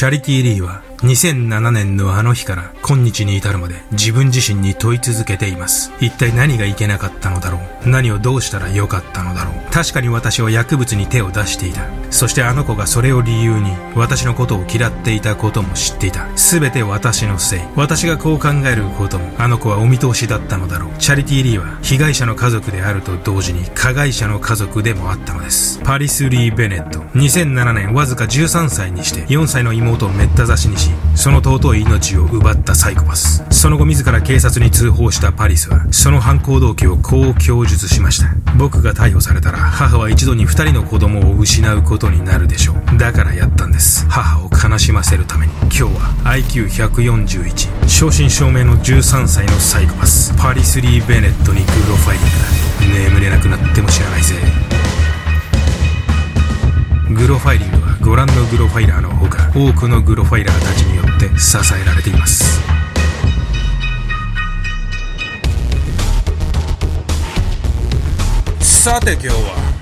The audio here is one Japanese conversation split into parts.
チャリティー・リーは2007年のあの日から今日に至るまで自分自身に問い続けています。一体何がいけなかったのだろう？何をどうしたらよかったのだろう？確かに私は薬物に手を出していた。そしてあの子がそれを理由に私のことを嫌っていたことも知っていた。すべて私のせい。私がこう考えることもあの子はお見通しだったのだろう。チャリティー・リーは被害者の家族であると同時に加害者の家族でもあったのです。パリス・リー・ベネット。2007年わずか13歳にして4歳の妹をめった刺しにし、その尊い命を奪ったサイコパス。その後自ら警察に通報したパリスは、その犯行動機をこう供述しました。僕が逮捕されたら、母は一度に二人の子供を失うことになるでしょう。だからやったんです。母を悲しませるために。今日は IQ141、正真正銘の13歳のサイコパス、パリス・リー・ベネットにグロファイリングだ。眠れなくなっても知らないぜ。グロファイリングご覧のグロファイラーのほか多くのグロファイラーたちによって支えられています。さて今日は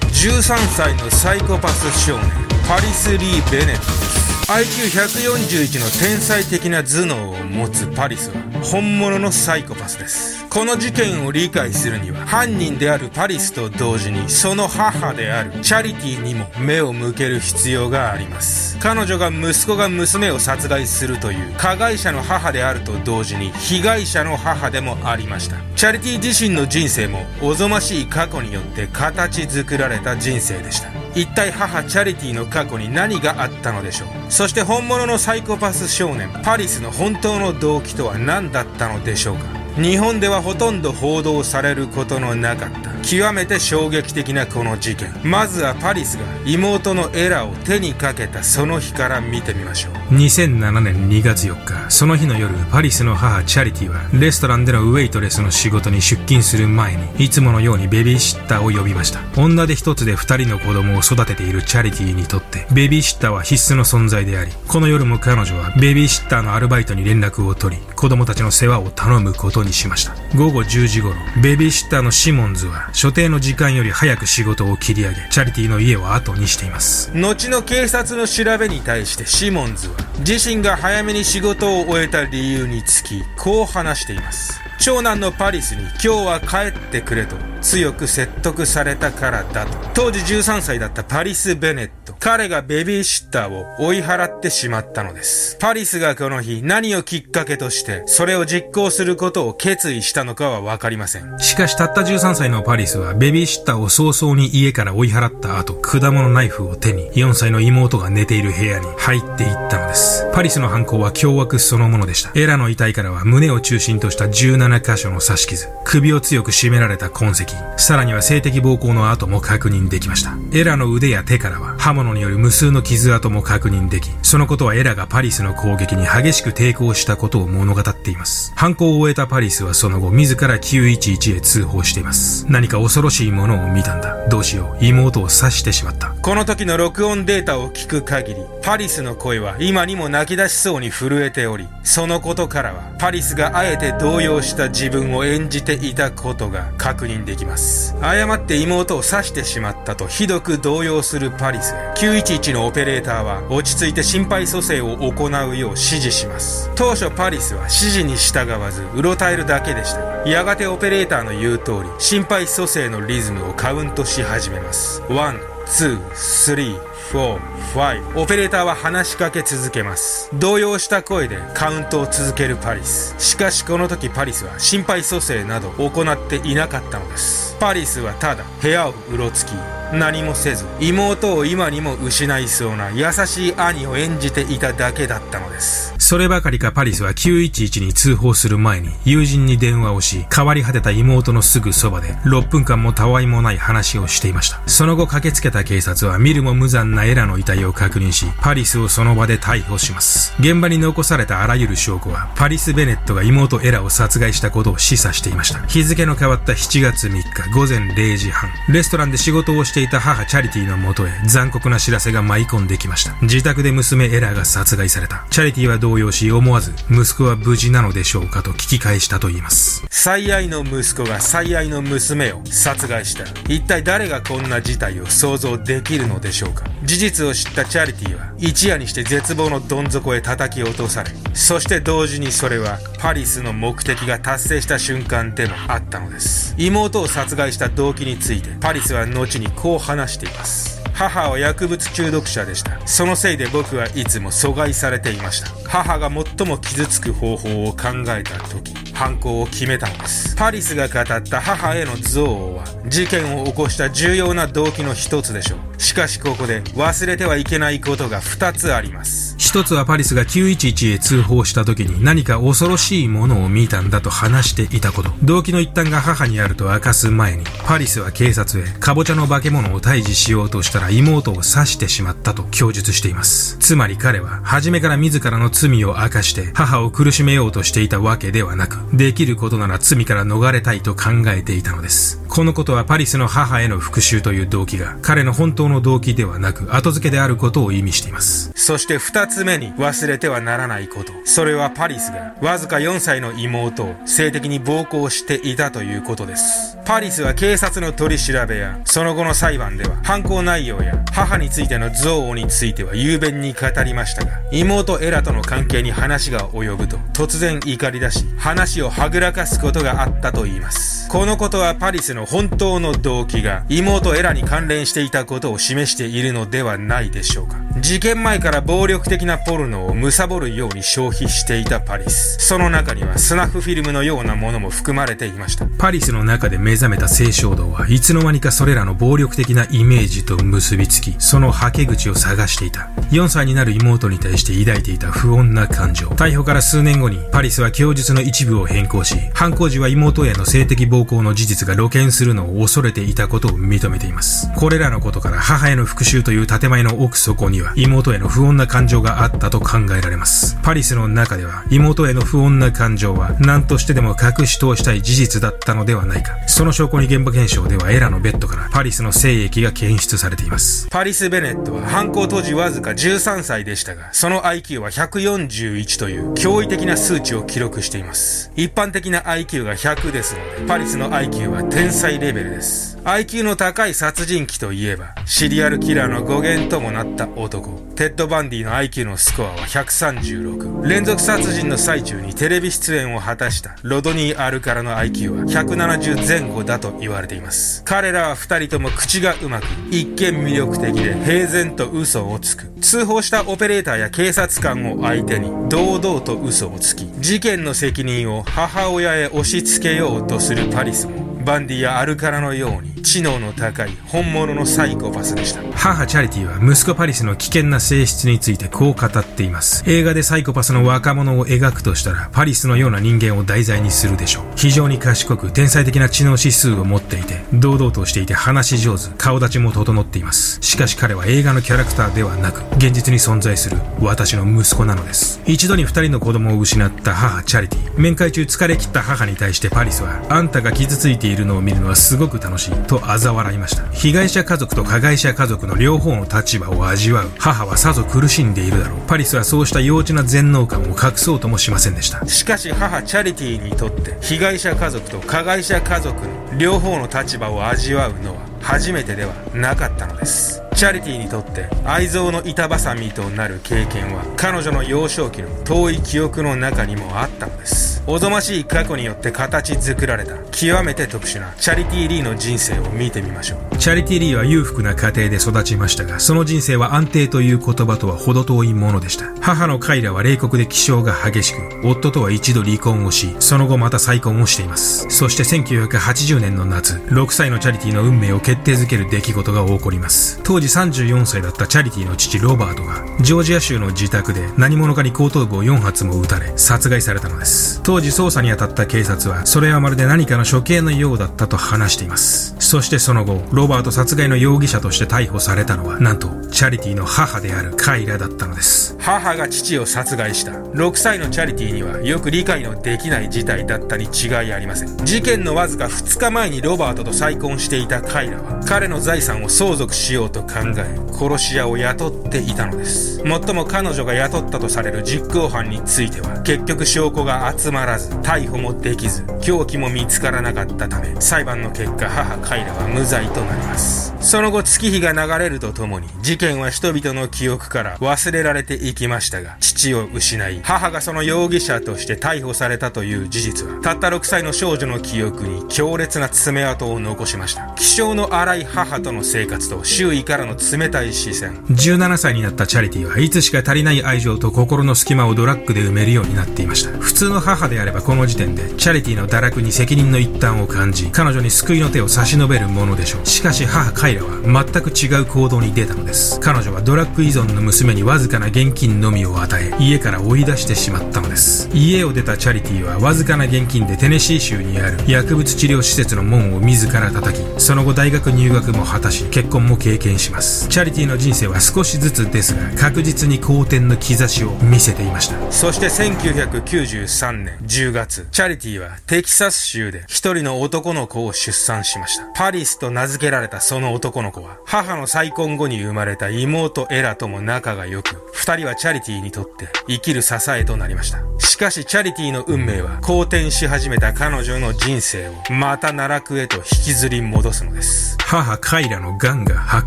13歳のサイコパス少年パリス・リー・ベネットです。IQ141 の天才的な頭脳を持つパリスは本物のサイコパスです。この事件を理解するには犯人であるパリスと同時にその母であるチャリティにも目を向ける必要があります。彼女が息子が娘を殺害するという加害者の母であると同時に被害者の母でもありました。チャリティ自身の人生もおぞましい過去によって形作られた人生でした。一体母チャリティの過去に何があったのでしょう。そして本物のサイコパス少年パリスの本当の動機とは何だったのでしょうか。日本ではほとんど報道されることのなかった。極めて衝撃的なこの事件。まずはパリスが妹のエラを手にかけたその日から見てみましょう。2007年2月4日その日の夜パリスの母チャリティはレストランでのウェイトレスの仕事に出勤する前にいつものようにベビーシッターを呼びました。女で一つで二人の子供を育てているチャリティにとってベビーシッターは必須の存在でありこの夜も彼女はベビーシッターのアルバイトに連絡を取り子供たちの世話を頼むことににしました。午後10時頃ベビーシッターのシモンズは所定の時間より早く仕事を切り上げチャリティーの家を後にしています。後の警察の調べに対してシモンズは自身が早めに仕事を終えた理由につきこう話しています。長男のパリスに今日は帰ってくれと強く説得されたからだと。当時13歳だったパリス・ベネット彼がベビーシッターを追い払ってしまったのです。パリスがこの日何をきっかけとしてそれを実行することを決意したのかはわかりません。しかしたった13歳のパリスはベビーシッターを早々に家から追い払った後果物ナイフを手に4歳の妹が寝ている部屋に入っていったのです。パリスの犯行は凶悪そのものでした。エラの遺体からは胸を中心とした17箇所の刺し傷、首を強く絞められた痕跡、さらには性的暴行の跡も確認できました。エラの腕や手からは刃物による無数の傷跡も確認でき、そのことはエラがパリスの攻撃に激しく抵抗したことを物語っています。犯行を終えたパリスはその後自ら911へ通報しています。何か恐ろしいものを見たんだ。どうしよう。妹を刺してしまった。この時の録音データを聞く限り、パリスの声は今にも泣き出しそうに震えており、そのことからは、パリスがあえて動揺した自分を演じていたことが確認できます。誤って妹を刺してしまったとひどく動揺するパリスへ、911のオペレーターは落ち着いて心肺蘇生を行うよう指示します。当初パリスは指示に従わず、うろたえるだけでしたが、やがてオペレーターの言う通り、心肺蘇生のリズムをカウントし始めます。1、2、3、4、5オペレーターは話しかけ続けます。動揺した声でカウントを続けるパリス。しかしこの時パリスは心肺蘇生など行っていなかったのです。パリスはただ部屋をうろつき何もせず妹を今にも失いそうな優しい兄を演じていただけだったのです。そればかりかパリスは911に通報する前に友人に電話をし変わり果てた妹のすぐそばで6分間もたわいもない話をしていましたその後駆けつけた警察は見るも無残なエラの遺体を確認しパリスをその場で逮捕します現場に残されたあらゆる証拠はパリス・ベネットが妹エラを殺害したことを示唆していました日付の変わった7月3日午前0時半レストランで仕事をしていた母チャリティのもとへ残酷な知らせが舞い込んできました。自宅で娘エラが殺害された。チャリティは同動揺し思わず、息子は無事なのでしょうかと聞き返したと言います。最愛の息子が最愛の娘を殺害した。一体誰がこんな事態を想像できるのでしょうか事実を知ったチャリティは、一夜にして絶望のどん底へ叩き落とされ、そして同時にそれは、パリスの目的が達成した瞬間でもあったのです。妹を殺害した動機について、パリスは後にこう話しています。母は薬物中毒者でした。そのせいで僕はいつも阻害されていました。母が最も傷つく方法を考えた時、犯行を決めたのです。パリスが語った母への憎悪は、事件を起こした重要な動機の一つでしょう。しかしここで忘れてはいけないことが二つあります。一つはパリスが911へ通報した時に何か恐ろしいものを見たんだと話していたこと。動機の一端が母にあると明かす前に、パリスは警察へ、カボチャの化け物を退治しようとしたら妹を刺してしまったと供述しています。つまり彼は、初めから自らの罪を明かして母を苦しめようとしていたわけではなく、できることなら罪から逃れたいと考えていたのです。このことはパリスの母への復讐という動機が、彼の本当の動機ではなく、後付けであることを意味しています。そして二つ目に忘れてはならないこと。それはパリスが、わずか4歳の妹を性的に暴行していたということです。パリスは警察の取り調べや、その後の裁判では、犯行内容や、母についての憎悪については雄弁に語りましたが、妹エラとの関係に話が及ぶと、突然怒り出し、話をはぐらかすことがあったと言います。このことはパリスの本当の動機が、妹エラに関連していたことを示しているのではないでしょうか。事件前から暴力的なポルノを貪るように消費していたパリス。その中にはスナフフィルムのようなものも含まれていました。パリスの中で目覚めた性衝動はいつの間にかそれらの暴力的なイメージと結びつき、そのはけ口を探していた。4歳になる妹に対して抱いていた不穏な感情。逮捕から数年後に、パリスは供述の一部を変更し、犯行時は妹への性的暴行の事実が露見するのを恐れていたことを認めています。これらのことから母への復讐という建前の奥底には、妹への不穏な感情があったと考えられます。パリスの中では、妹への不穏な感情は、何としてでも隠し通したい事実だったのではないか。そのの証拠に現場検証ではエラのベッドからパリスの精液が検出されています。パリス・ベネットは犯行当時わずか13歳でしたが、その IQ は141という驚異的な数値を記録しています。一般的な IQ が100ですので、パリスの IQ は天才レベルです。IQ の高い殺人鬼といえば、シリアルキラーの語源ともなった男。テッド・バンディの IQ のスコアは136。連続殺人の最中にテレビ出演を果たしたロドニー・アルカラの IQ は170前後だと言われています。彼らは2人とも口がうまく、一見魅力的で平然と嘘をつく。通報したオペレーターや警察官を相手に堂々と嘘をつき、事件の責任を母親へ押し付けようとするパリスも、バンディやアルカラのように知能の高い本物のサイコパスでした。母チャリティは息子パリスの危険な性質についてこう語っています。映画でサイコパスの若者を描くとしたらパリスのような人間を題材にするでしょう。非常に賢く天才的な知能指数を持っていて堂々としていて話し上手顔立ちも整っています。しかし彼は映画のキャラクターではなく現実に存在する私の息子なのです。一度に二人の子供を失った母チャリティ。面会中疲れ切った母に対してパリスはあんたが傷ついているるのを見るのはすごく楽しいと嘲笑いました。被害者家族と加害者家族の両方の立場を味わう。母はさぞ苦しんでいるだろう。パリスはそうした幼稚な全能感を隠そうともしませんでした。しかし母チャリティにとって被害者家族と加害者家族の両方の立場を味わうのは初めてではなかったのです。チャリティーにとって愛憎の板挟みとなる経験は彼女の幼少期の遠い記憶の中にもあったのです。おぞましい過去によって形作られた極めて特殊なチャリティー・リーの人生を見てみましょう。チャリティー・リーは裕福な家庭で育ちましたがその人生は安定という言葉とは程遠いものでした。母のカイラは冷酷で気性が激しく夫とは一度離婚をしその後また再婚をしています。そして1980年の夏6歳のチャリティーの運命を決定づける出来事が起こります。当時34歳だったチャリティの父ロバートが、ジョージア州の自宅で何者かに後頭部を4発も撃たれ、殺害されたのです。当時捜査に当たった警察は、それはまるで何かの処刑のようだったと話しています。そしてその後、ロバート殺害の容疑者として逮捕されたのは、なんと、チャリティの母であるカイラだったのです。母が父を殺害した。6歳のチャリティにはよく理解のできない事態だったに違いありません。事件のわずか2日前にロバートと再婚していたカイラは、彼の財産を相続しようと考え、殺し屋を雇っていたのです。もっとも彼女が雇ったとされる実行犯については、結局証拠が集まらず、逮捕もできず、凶器も見つからなかったため、裁判の結果、母カイラは無罪となります。その後月日が流れるとともに、事件は人々の記憶から忘れられていきましたが、父を失い、母がその容疑者として逮捕されたという事実は、たった6歳の少女の記憶に強烈な爪痕を残しました。気性の荒い母との生活と周囲からの冷たい視線。17歳になったチャリティはいつしか足りない愛情と心の隙間をドラッグで埋めるようになっていました。普通の母であればこの時点で、チャリティの堕落に責任の一端を感じ、彼女に救いの手を差し伸べるものでしょう。しかし母カイラは全く違う行動に出たのです。彼女はドラッグ依存の娘にわずかな現金のみを与え、家から追い出してしまったのです。家を出たチャリティはわずかな現金でテネシー州にある薬物治療施設の門を自ら叩き、その後大学入学も果たし、結婚も経験します。チャリティの人生は少しずつですが、確実に好転の兆しを見せていました。そして1993年10月、チャリティはテキサス州で一人の男の子を出産しました。パリスと名付けられたその男の子は、母の再婚後に生まれた妹エラとも仲が良く、二人はチャリティーにとって生きる支えとなりました。しかしチャリティの運命は好転し始めた彼女の人生をまた奈落へと引きずり戻すのです。母カイラの癌が発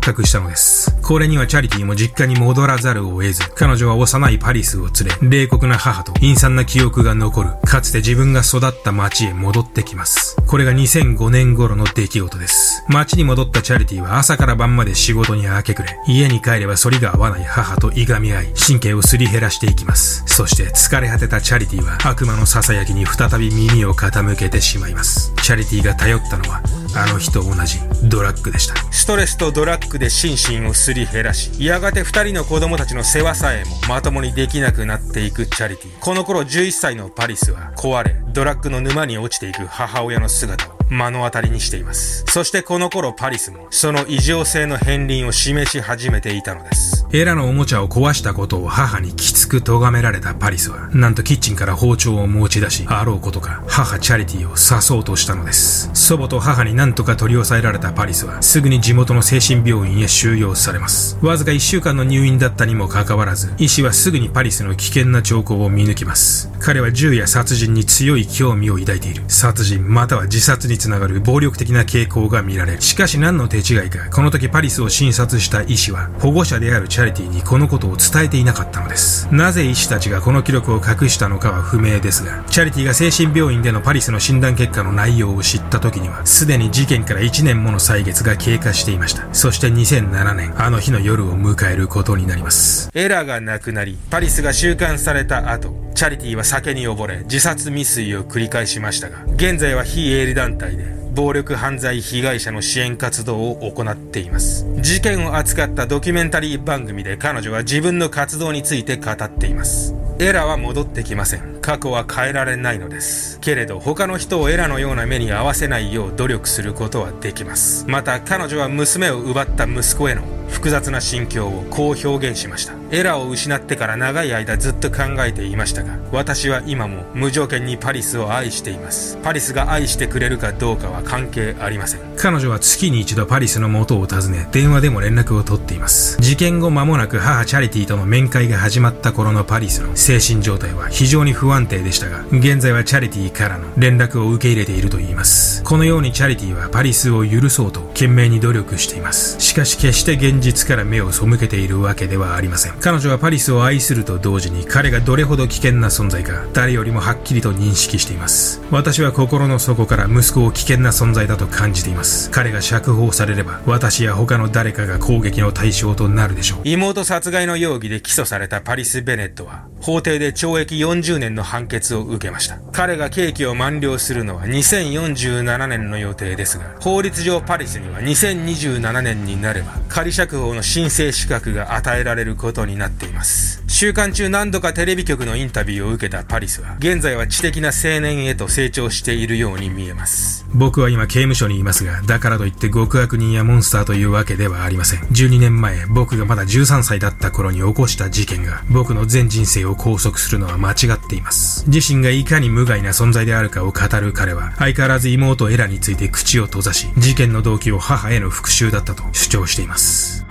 覚したのです。これにはチャリティも実家に戻らざるを得ず、彼女は幼いパリスを連れ、冷酷な母と陰惨な記憶が残る、かつて自分が育った町へ戻ってきます。これが2005年頃の出来事です。町に戻ったチャリティは朝から晩まで仕事に明け暮れ、家に帰れば反りが合わない母といがみ合い、神経をすり減らしていきます。そして疲れ果てたチャリティチャリティは悪魔のささやきに再び耳を傾けてしまいます。チャリティが頼ったのは、あの日と同じドラッグでした。ストレスとドラッグで心身をすり減らし、やがて2人の子供たちの世話さえもまともにできなくなっていくチャリティ。この頃11歳のパリスは壊れ、ドラッグの沼に落ちていく母親の姿を目の当たりにしています。そしてこの頃パリスもその異常性の片鱗を示し始めていたのです。エラのおもちゃを壊したことを母にきつく咎められたパリスは、なんとキッチンから包丁を持ち出し、あろうことか母チャリティを刺そうとしたのです。祖母と母に何とか取り押さえられたパリスは、すぐに地元の精神病院へ収容されます。わずか1週間の入院だったにもかかわらず、医師はすぐにパリスの危険な兆候を見抜きます。彼は銃や殺人に強い興味を抱いている。殺人または自殺につながる暴力的な傾向が見られる。しかし何の手違いか、この時パリスを診察した医師は、保護者であるチャリティにこのことを伝えていなかったのです。なぜ医師たちがこの記録を隠したのかは不明ですが、チャリティが精神病院でのパリスの診断結果の内容を知った時には、すでに事件から1年もの歳月が経過していました。そして2007年、あの日の夜を迎えることになります。エラが亡くなり、パリスが収監された後、チャリティは酒に溺れ、自殺未遂を繰り返しましたが、現在は非営利団体で、暴力犯罪被害者の支援活動を行っています。事件を扱ったドキュメンタリー番組で彼女は自分の活動について語っています。エラは戻ってきません。過去は変えられないのです。けれど他の人をエラのような目に遭わせないよう努力することはできます。また彼女は娘を奪った息子への複雑な心境をこう表現しました。エラを失ってから長い間ずっと考えていましたが、私は今も無条件にパリスを愛しています。パリスが愛してくれるかどうかは関係ありません。彼女は月に一度パリスの元を訪ね、電話でも連絡を取っています。事件後間もなく母チャリティとの面会が始まった頃のパリスの精神状態は非常に不安定でしたが、現在はチャリティからの連絡を受け入れていると言います。このようにチャリティはパリスを許そうと懸命に努力しています。しかし決して現実から目を背けているわけではありません。彼女はパリスを愛すると同時に彼がどれほど危険な存在か誰よりもはっきりと認識しています。私は心の底から息子を危険な存在だと感じています。彼が釈放されれば私や他の誰かが攻撃の対象となるでしょう。妹殺害の容疑で起訴されたパリス・ベネットは法廷で懲役40年の判決を受けました。彼が刑期を満了するのは2047年の予定ですが、法律上パリスには2027年になれば仮釈脚法の申請資格が与えられることになっています。週間中何度かテレビ局のインタビューを受けたパリスは、現在は知的な青年へと成長しているように見えます。僕は今刑務所にいますが、だからといって極悪人やモンスターというわけではありません。12年前、僕がまだ13歳だった頃に起こした事件が、僕の全人生を拘束するのは間違っています。自身がいかに無害な存在であるかを語る彼は、相変わらず妹エラについて口を閉ざし、事件の動機を母への復讐だったと主張しています。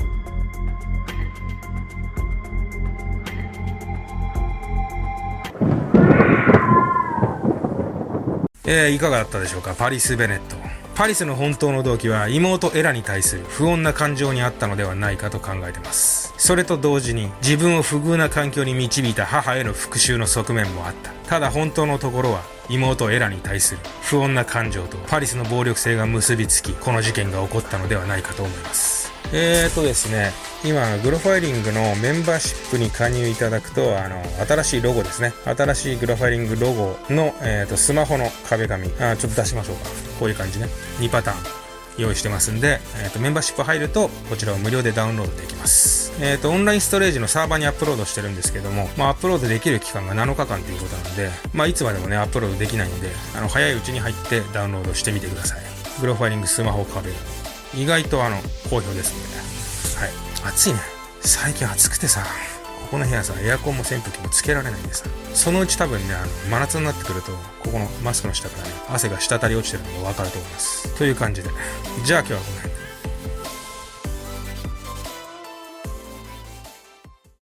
えー、いかがだったでしょうか？パリス・ベネット。パリスの本当の動機は妹エラに対する不穏な感情にあったのではないかと考えてます。それと同時に自分を不遇な環境に導いた母への復讐の側面もあった。ただ本当のところは妹エラに対する不穏な感情とパリスの暴力性が結びつき、この事件が起こったのではないかと思います。えーとですね、今、グロファイリングのメンバーシップに加入いただくと、あの、新しいロゴですね。新しいグロファイリングロゴの、えーと、スマホの壁紙、あちょっと出しましょうか。こういう感じね。2パターン用意してますんで、えーと、メンバーシップ入ると、こちらを無料でダウンロードできます。えっ、ー、と、オンラインストレージのサーバーにアップロードしてるんですけども、まあ、アップロードできる期間が7日間ということなので、まあ、いつまでもね、アップロードできないんで、あの、早いうちに入ってダウンロードしてみてください。グロファイリングスマホ壁意外とあの、好評ですので、はい。暑いね。最近暑くてさ、ここの部屋さ、エアコンも扇風機もつけられないんでさ、そのうち多分ね、あの、真夏になってくると、ここのマスクの下からね、汗が滴り落ちてるのがわかると思います。という感じで、じゃあ今日はこの辺